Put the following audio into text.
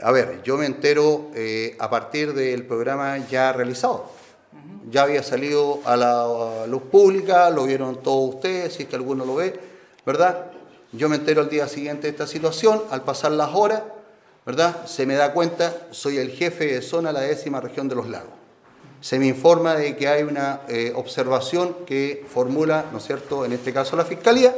A ver, yo me entero eh, a partir del programa ya realizado. Ya había salido a la luz pública, lo vieron todos ustedes, si es que alguno lo ve, ¿verdad? Yo me entero al día siguiente de esta situación, al pasar las horas, ¿verdad? Se me da cuenta, soy el jefe de zona de la décima región de los lagos. Se me informa de que hay una eh, observación que formula, ¿no es cierto?, en este caso la Fiscalía,